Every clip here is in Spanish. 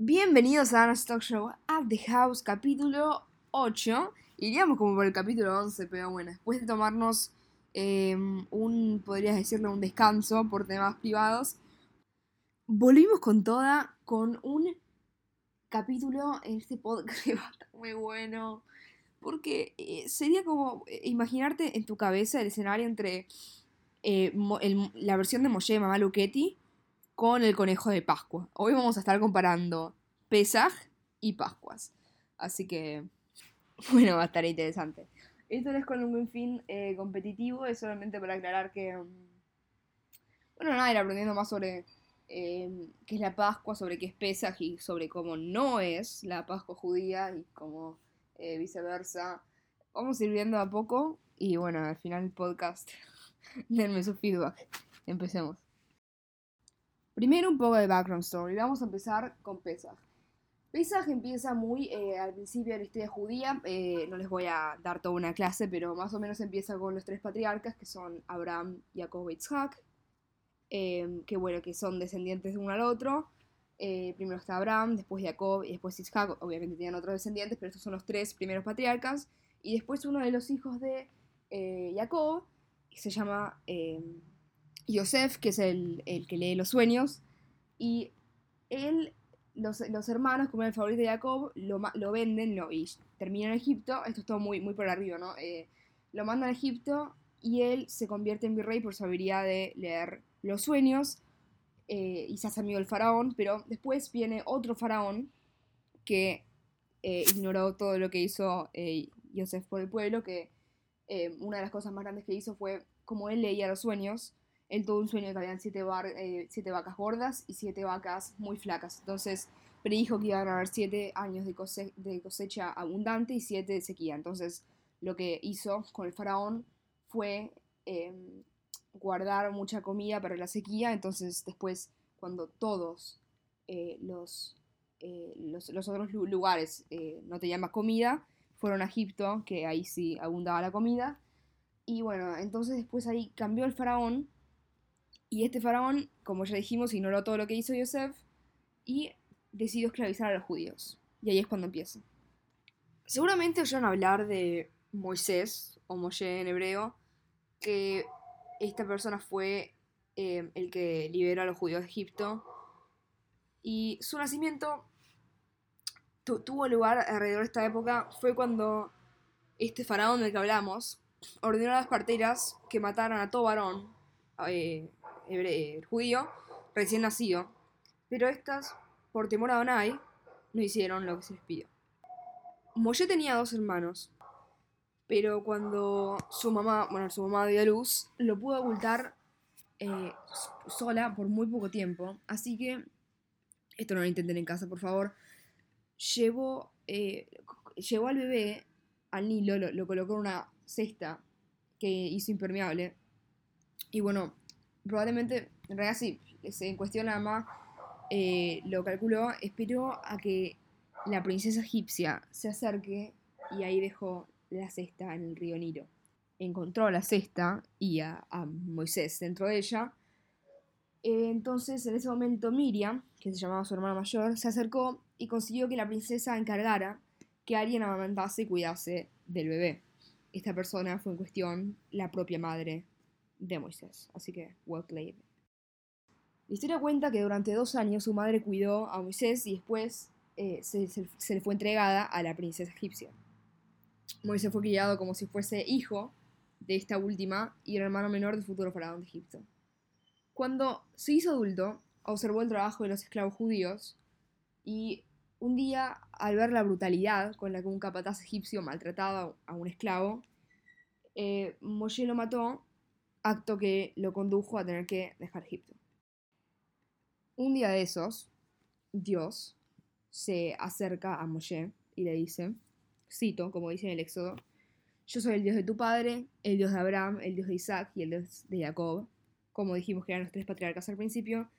Bienvenidos a Anna's Talk Show at the House, capítulo 8. Iríamos como por el capítulo 11, pero bueno, después de tomarnos eh, un, podrías decirlo, un descanso por temas privados, volvimos con toda, con un capítulo en este podcast muy bueno. Porque eh, sería como eh, imaginarte en tu cabeza el escenario entre eh, la versión de Moshe de Mamá Luchetti con el conejo de Pascua. Hoy vamos a estar comparando Pesaj y Pascuas. Así que, bueno, va a estar interesante. Esto no es con un fin eh, competitivo, es solamente para aclarar que, mm, bueno, nada, ir aprendiendo más sobre eh, qué es la Pascua, sobre qué es Pesaj y sobre cómo no es la Pascua judía y cómo eh, viceversa. Vamos a ir viendo a poco y bueno, al final del podcast, denme su feedback. Empecemos. Primero un poco de background story. Vamos a empezar con Pesaj. Pesaj empieza muy eh, al principio de la historia judía. eh, no les voy a dar toda una clase, pero más o menos empieza con los tres patriarcas que son Abraham, Jacob y Isaac. eh, que bueno, que son descendientes de uno al otro. Eh, primero está Abraham, después Jacob y después Isaac. Obviamente tienen otros descendientes, pero estos son los tres primeros patriarcas. Y después uno de los hijos de Jacob, se llama eh, Yosef, que es el, el que lee los sueños. Y él, los, los hermanos, como el favorito de Jacob, lo, lo venden y termina en Egipto. Esto es todo muy, muy por arriba, ¿no? Eh, lo mandan a Egipto y él se convierte en virrey por su habilidad de leer los sueños eh, y se hace amigo del faraón, pero después viene otro faraón que eh, ignoró todo lo que hizo eh, Yosef por el pueblo, que eh, una de las cosas más grandes que hizo fue, como él leía los sueños, él tuvo un sueño que habían siete, bar- eh, siete vacas gordas y siete vacas muy flacas. Entonces predijo que iban a haber siete años de, cose- de cosecha abundante y siete de sequía. Entonces lo que hizo con el faraón fue eh, guardar mucha comida para la sequía. Entonces después, cuando todos eh, los, eh, los, los otros lu- lugares no tenían más comida, fueron a Egipto, que ahí sí abundaba la comida. Y bueno, entonces después ahí cambió el faraón. Y este faraón, como ya dijimos, ignoró todo lo que hizo Yosef y decidió esclavizar a los judíos. Y ahí es cuando empieza. Seguramente oyeron hablar de Moisés, o Moshe en hebreo, que esta persona fue eh, el que liberó a los judíos de Egipto. Y su nacimiento tu- tuvo lugar alrededor de esta época. Fue cuando este faraón del que hablamos ordenó a las parteras que mataran a todo varón eh, judío recién nacido. Pero estas, por temor a Adonai, no hicieron lo que se les pidió. Moshe tenía dos hermanos, pero cuando su mamá, bueno, su mamá dio a luz, lo pudo ocultar eh, sola por muy poco tiempo. Así que, esto no lo intenten en casa, por favor. Llevó, eh, llevó al bebé al Nilo, lo, lo colocó en una cesta que hizo impermeable. Y bueno, probablemente, en realidad sí, en cuestión la mamá eh, lo calculó, esperó a que la princesa egipcia se acerque y ahí dejó la cesta en el río Nilo. Encontró la cesta y a, a Moisés dentro de ella. Eh, entonces, en ese momento, Miriam, que se llamaba su hermana mayor, se acercó y consiguió que la princesa encargara que alguien amamantase y cuidase del bebé. Esta persona fue en cuestión la propia madre de Moisés. Así que, well played. La historia cuenta que durante dos años su madre cuidó a Moisés y después eh, se, se- se le fue entregada a la princesa egipcia. Moisés fue criado como si fuese hijo de esta última y el hermano menor del futuro faraón de Egipto. Cuando se hizo adulto, observó el trabajo de los esclavos judíos y un día, al ver la brutalidad con la que un capataz egipcio maltrataba a un esclavo, eh, lo mató, acto que lo condujo a tener que dejar Egipto. Un día de esos, Dios se acerca a Moshe y le dice, cito, como dice en el Éxodo, yo soy el Dios de tu padre, el Dios de Abraham, el Dios de Isaac y el Dios de Jacob, como dijimos que eran los tres patriarcas al principio,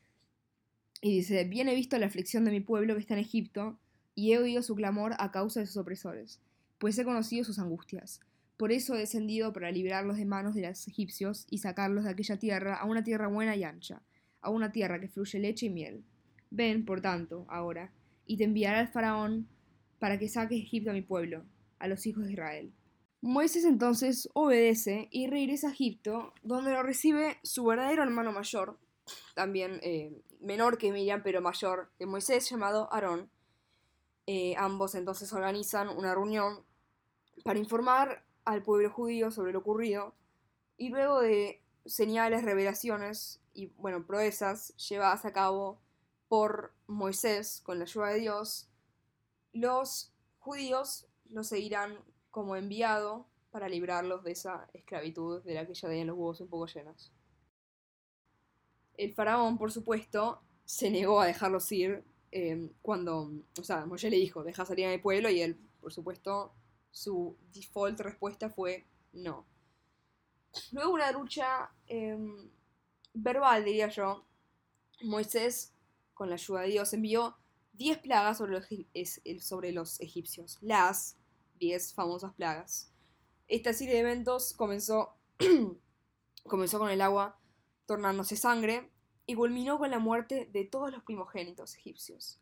y dice, bien he visto la aflicción de mi pueblo que está en Egipto, y he oído su clamor a causa de sus opresores, pues he conocido sus angustias. Por eso he descendido para librarlos de manos de los egipcios y sacarlos de aquella tierra a una tierra buena y ancha, a una tierra que fluye leche y miel. Ven, por tanto, ahora, y te enviará al faraón para que saques Egipto a mi pueblo, a los hijos de Israel. Moisés entonces obedece y regresa a Egipto, donde lo recibe su verdadero hermano mayor, también eh, menor que Miriam, pero mayor que Moisés, llamado Aarón. Eh, ambos entonces organizan una reunión para informar al pueblo judío sobre lo ocurrido y luego de señales, revelaciones y bueno, proezas llevadas a cabo por Moisés con la ayuda de Dios, los judíos lo seguirán como enviado para librarlos de esa esclavitud de la que ya tenían los huevos un poco llenos. El faraón, por supuesto, se negó a dejarlos ir eh, cuando, o sea, Moisés le dijo, deja salir a mi pueblo y él, por supuesto, su default respuesta fue no. Luego una lucha em, verbal, diría yo, Moisés, con la ayuda de Dios, envió 10 plagas sobre los, sobre los egipcios, las 10 famosas plagas. Esta serie de eventos comenzó, comenzó con el agua tornándose sangre y culminó con la muerte de todos los primogénitos egipcios,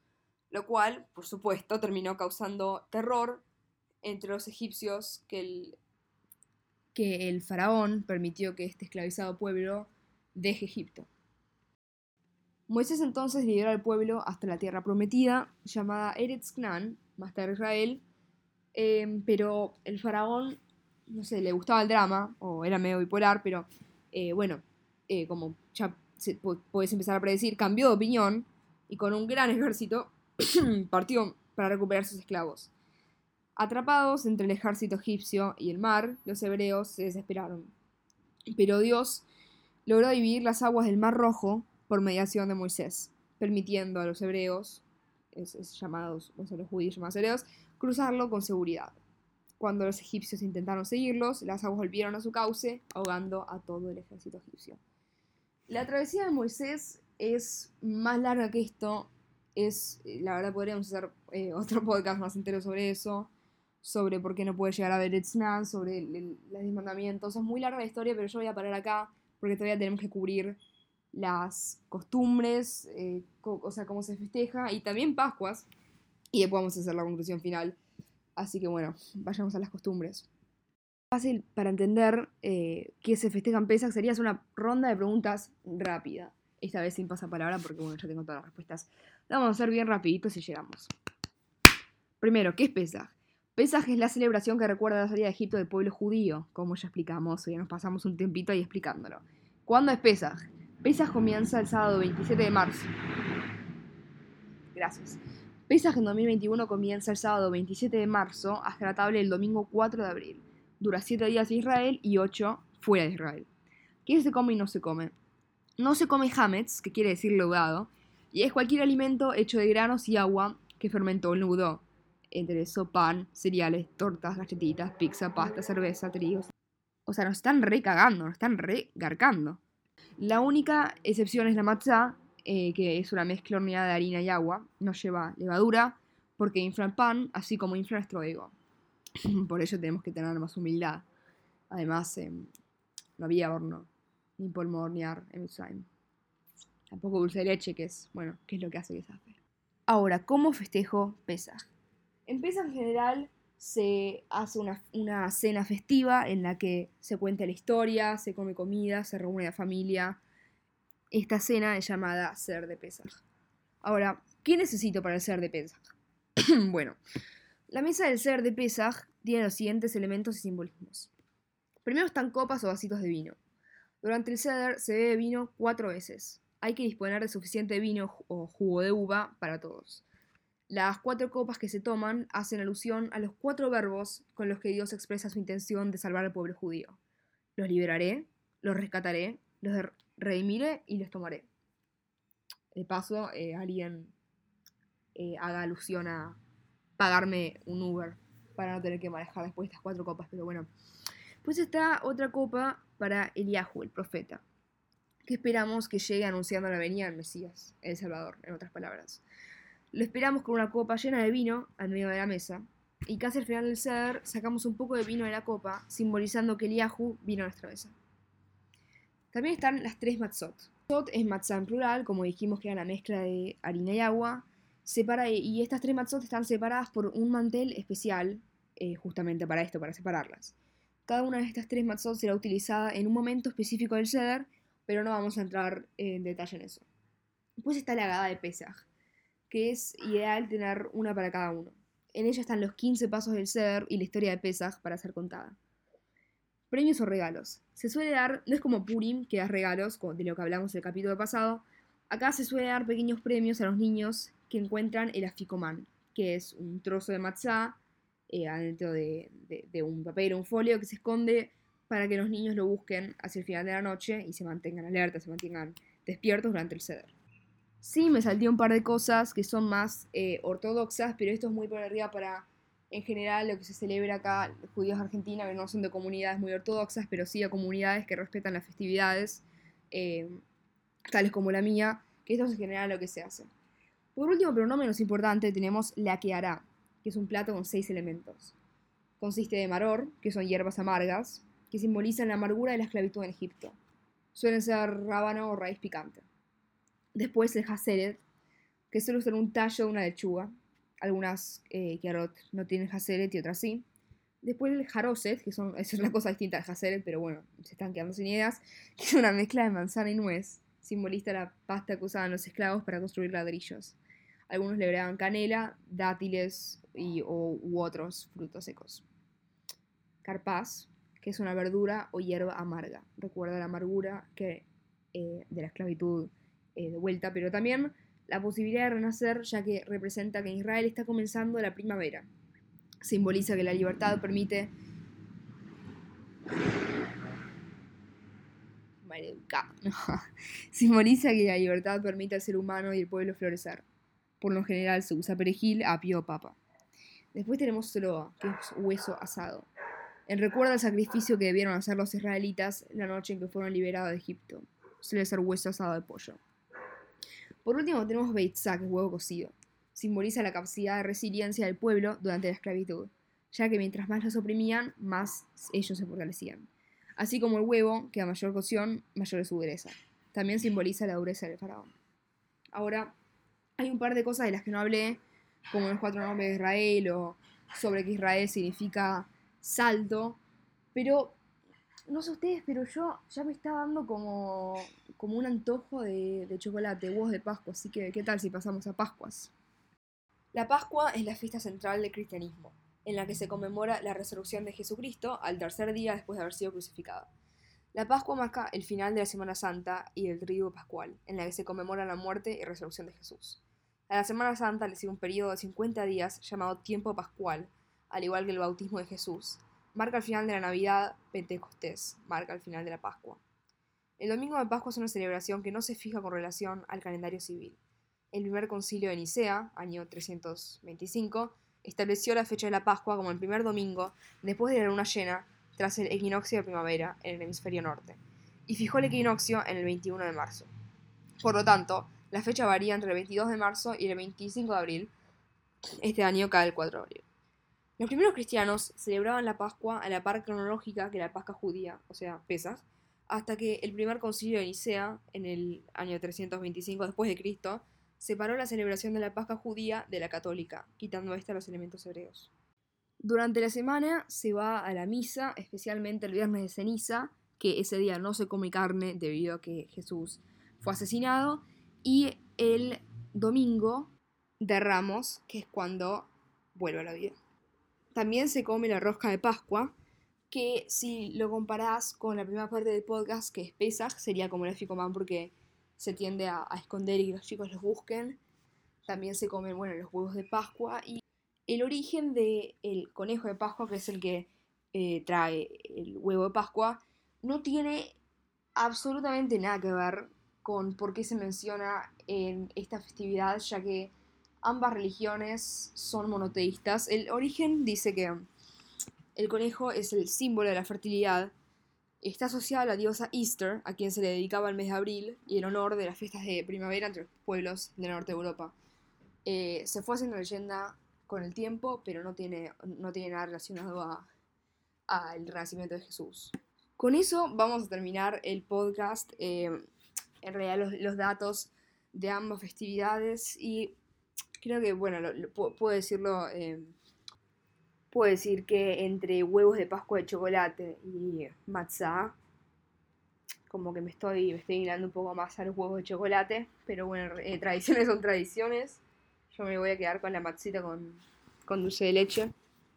lo cual, por supuesto, terminó causando terror entre los egipcios que el, que el faraón permitió que este esclavizado pueblo deje Egipto. Moisés entonces lideró al pueblo hasta la tierra prometida, llamada Eretz Knan, más tarde Israel, em, pero el faraón, no sé, le gustaba el drama, o era medio bipolar, pero eh, bueno, eh, como ya puedes empezar a predecir, cambió de opinión y con un gran ejército partió para recuperar sus esclavos. Atrapados entre el ejército egipcio y el mar, los hebreos se desesperaron. Pero Dios logró dividir las aguas del Mar Rojo por mediación de Moisés, permitiendo a los hebreos, llamados, o los judíos llamados hebreos, cruzarlo con seguridad. Cuando los egipcios intentaron seguirlos, las aguas volvieron a su cauce, ahogando a todo el ejército egipcio. La travesía de Moisés es más larga que esto. Es, la verdad, podríamos hacer eh, otro podcast más entero sobre eso sobre por qué no puede llegar a ver Etznan, sobre los. Es muy larga la historia, pero yo voy a parar acá porque todavía tenemos que cubrir las costumbres, eh, o sea, cómo se festeja, y también Pascuas, y después vamos a hacer la conclusión final. Así que bueno, vayamos a las costumbres. Fácil para entender eh, qué se festeja en Pesach sería una ronda de preguntas rápida. Esta vez sin pasapalabra porque bueno, ya tengo todas las respuestas. Vamos a hacer bien rapidito si llegamos. Primero, ¿qué es Pesach? Pesaj es la celebración que recuerda la salida de Egipto del pueblo judío, como ya explicamos, ya nos pasamos un tiempito ahí explicándolo. ¿Cuándo es Pesaj? Pesaj comienza el sábado 27 de marzo. Gracias. Pesaj en 2021 comienza el sábado 27 de marzo hasta la tabla el domingo 4 de abril. Dura 7 días en Israel y 8 fuera de Israel. ¿Qué se come y no se come? No se come hametz, que quiere decir leudado, y es cualquier alimento hecho de granos y agua que fermentó el nudo, entre eso pan, cereales, tortas, galletitas, pizza, pasta, cerveza, trigo. O sea, nos están recagando, nos están regarcando. La única excepción es la matzá, eh, que es una mezcla horneada de harina y agua. No lleva levadura porque infla el pan, así como infla nuestro ego. Por ello tenemos que tener más humildad. Además, em, no había horno, ni polvo hornear en Mitzrayim. Tampoco dulce de leche, que es, bueno, que es lo que hace que se hace. Ahora, ¿cómo festejo Pesaj? Empieza en general, se hace una, cena festiva en la que se cuenta la historia, se come comida, se reúne la familia. Esta cena es llamada ser de Pesaj. Ahora, ¿qué necesito para el ser de Pesaj? bueno, la mesa del ser de Pesaj tiene los siguientes elementos y simbolismos. Primero están copas o vasitos de vino. Durante el ceder se bebe vino cuatro veces. Hay que disponer de suficiente vino o jugo de uva para todos. Las cuatro copas que se toman hacen alusión a los cuatro verbos con los que Dios expresa su intención de salvar al pueblo judío. Los liberaré, los rescataré, los redimiré y los tomaré. De paso, eh, alguien eh, haga alusión a pagarme un Uber para no tener que manejar después estas cuatro copas, pero bueno. Pues está otra copa para Eliahu, el profeta, que esperamos que llegue anunciando la venida del Mesías, el Salvador, en otras palabras. Lo esperamos con una copa llena de vino al medio de la mesa, y casi al final del ceder sacamos un poco de vino de la copa, simbolizando que Eliahu vino a nuestra mesa. También están las tres matzot. Matzot es matzah en plural, como dijimos que era la mezcla de harina y agua. separa, y estas tres matzot están separadas por un mantel especial, eh, justamente para esto, para separarlas. Cada una de estas tres matzot será utilizada en un momento específico del Seder, pero no vamos a entrar en detalle en eso. Después está la gada de Pesach, que es ideal tener una para cada uno. En ella están los 15 pasos del Seder y la historia de Pesach para ser contada. Premios o regalos. Se suele dar, no es como Purim, que da regalos, de lo que hablamos en el capítulo pasado. Acá se suele dar pequeños premios a los niños que encuentran el afikoman, que es un trozo de matzá eh, adentro de, un papel o un folio que se esconde para que los niños lo busquen hacia el final de la noche y se mantengan alertas, se mantengan despiertos durante el ceder. Sí, me salté un par de cosas que son más eh, ortodoxas, pero esto es muy por arriba para, en general, lo que se celebra acá, los judíos de Argentina, que no son de comunidades muy ortodoxas, pero sí a comunidades que respetan las festividades, eh, tales como la mía, que esto es en general lo que se hace. Por último, pero no menos importante, tenemos la que hará, que es un plato con seis elementos. Consiste de maror, que son hierbas amargas, que simbolizan la amargura de la esclavitud en Egipto. Suelen ser rábano o raíz picante. Después el haseret, que suele ser un tallo de una lechuga. Algunas eh, no tienen haseret y otras sí. Después el jaroset, que son, es una cosa distinta al haseret, pero bueno, se están quedando sin ideas, que es una mezcla de manzana y nuez. Simboliza la pasta que usaban los esclavos para construir ladrillos. Algunos le agregaban canela, dátiles y, u otros frutos secos. Carpaz, que es una verdura o hierba amarga. Recuerda la amargura que, eh, de la esclavitud eh, de vuelta, pero también la posibilidad de renacer, ya que representa que en Israel está comenzando la primavera. Simboliza que la libertad permite Simboliza que la libertad permite al ser humano y el pueblo florecer. Por lo general se usa perejil, apio o papa. Después tenemos sloa, que es hueso asado. En recuerdo al sacrificio que debieron hacer los israelitas la noche en que fueron liberados de Egipto. Suele ser hueso asado de pollo. Por último tenemos es huevo cocido. Simboliza la capacidad de resiliencia del pueblo durante la esclavitud, ya que mientras más los oprimían, más ellos se fortalecían. Así como el huevo, que a mayor cocción, mayor es su dureza. También simboliza la dureza del faraón. Ahora, hay un par de cosas de las que no hablé, como los cuatro nombres de Israel o sobre que Israel significa salto, pero no sé ustedes, pero yo ya me está dando como, como un antojo de, chocolate, huevos de Pascua, así que ¿qué tal si pasamos a Pascuas? La Pascua es la fiesta central del cristianismo, en la que se conmemora la resurrección de Jesucristo al tercer día después de haber sido crucificado. La Pascua marca el final de la Semana Santa y del Triduo Pascual, en la que se conmemora la muerte y resurrección de Jesús. A la Semana Santa le sigue un periodo de 50 días llamado tiempo pascual, al igual que el bautismo de Jesús. Marca el final de la Navidad, Pentecostés, marca el final de la Pascua. El domingo de Pascua es una celebración que no se fija con relación al calendario civil. El primer concilio de Nicea, año 325, estableció la fecha de la Pascua como el primer domingo después de la luna llena tras el equinoccio de primavera en el hemisferio norte, y fijó el equinoccio en el 21 de marzo. Por lo tanto, la fecha varía entre el 22 de marzo y el 25 de abril. Este año cae el 4 de abril. Los primeros cristianos celebraban la Pascua a la par cronológica que la Pascua judía, o sea, Pesas, hasta que el primer concilio de Nicea, en el año 325 después de Cristo, separó la celebración de la Pascua judía de la católica, quitando esta los elementos hebreos. Durante la semana se va a la misa, especialmente el viernes de ceniza, que ese día no se come carne debido a que Jesús fue asesinado, y el domingo de Ramos, que es cuando vuelve a la vida. También se come la rosca de Pascua, que si lo comparás con la primera parte del podcast, que es Pesach, sería como el Ficomán porque se tiende a, esconder y los chicos los busquen. También se comen, bueno, los huevos de Pascua y el origen del conejo de Pascua, que es el que eh, trae el huevo de Pascua, no tiene absolutamente nada que ver con por qué se menciona en esta festividad, ya que ambas religiones son monoteístas. El origen dice que el conejo es el símbolo de la fertilidad. Está asociado a la diosa Easter, a quien se le dedicaba el mes de abril, y en honor de las fiestas de primavera entre los pueblos del norte de Europa. Eh, se fue haciendo leyenda con el tiempo, pero no tiene, no tiene nada relacionado al renacimiento de Jesús. Con eso vamos a terminar el podcast. Eh, en realidad los, datos de ambas festividades y creo que, bueno, lo- lo- pu- puedo decirlo, eh, puedo decir que entre huevos de Pascua de chocolate y matzá, como que me estoy, me estoy inclinando un poco más a los huevos de chocolate, pero bueno, eh, tradiciones son tradiciones. Yo me voy a quedar con la matzita con, con dulce de leche.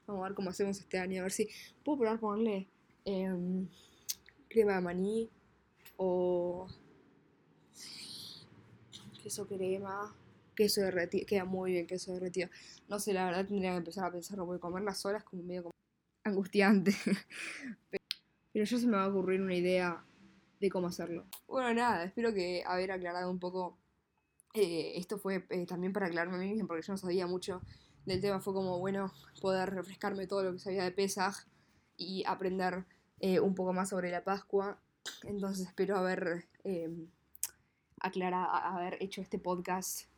Vamos a ver cómo hacemos este año, a ver si puedo probar ponerle em, crema de maní o queso crema, queso derretido, queda muy bien queso derretido. No sé, la verdad tendría que empezar a pensarlo, porque comerlas solas como medio como angustiante. Pero ya se me va a ocurrir una idea de cómo hacerlo. Bueno, nada, espero que haber aclarado un poco. eh, esto fue eh, también para aclararme a mí mismo, porque yo no sabía mucho del tema. Fue como, bueno, poder refrescarme todo lo que sabía de Pesaj y aprender eh, un poco más sobre la Pascua. Entonces espero haber aclarado, haber hecho este podcast.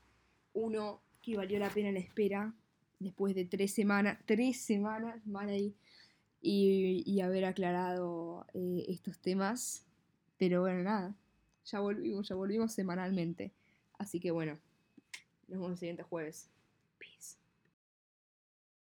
Uno que valió la pena la espera después de tres semanas, tres semanas, mal ahí, y, y haber aclarado eh, estos temas. Pero bueno, nada, ya volvimos, ya volvimos semanalmente. Así que bueno, nos vemos el siguiente jueves.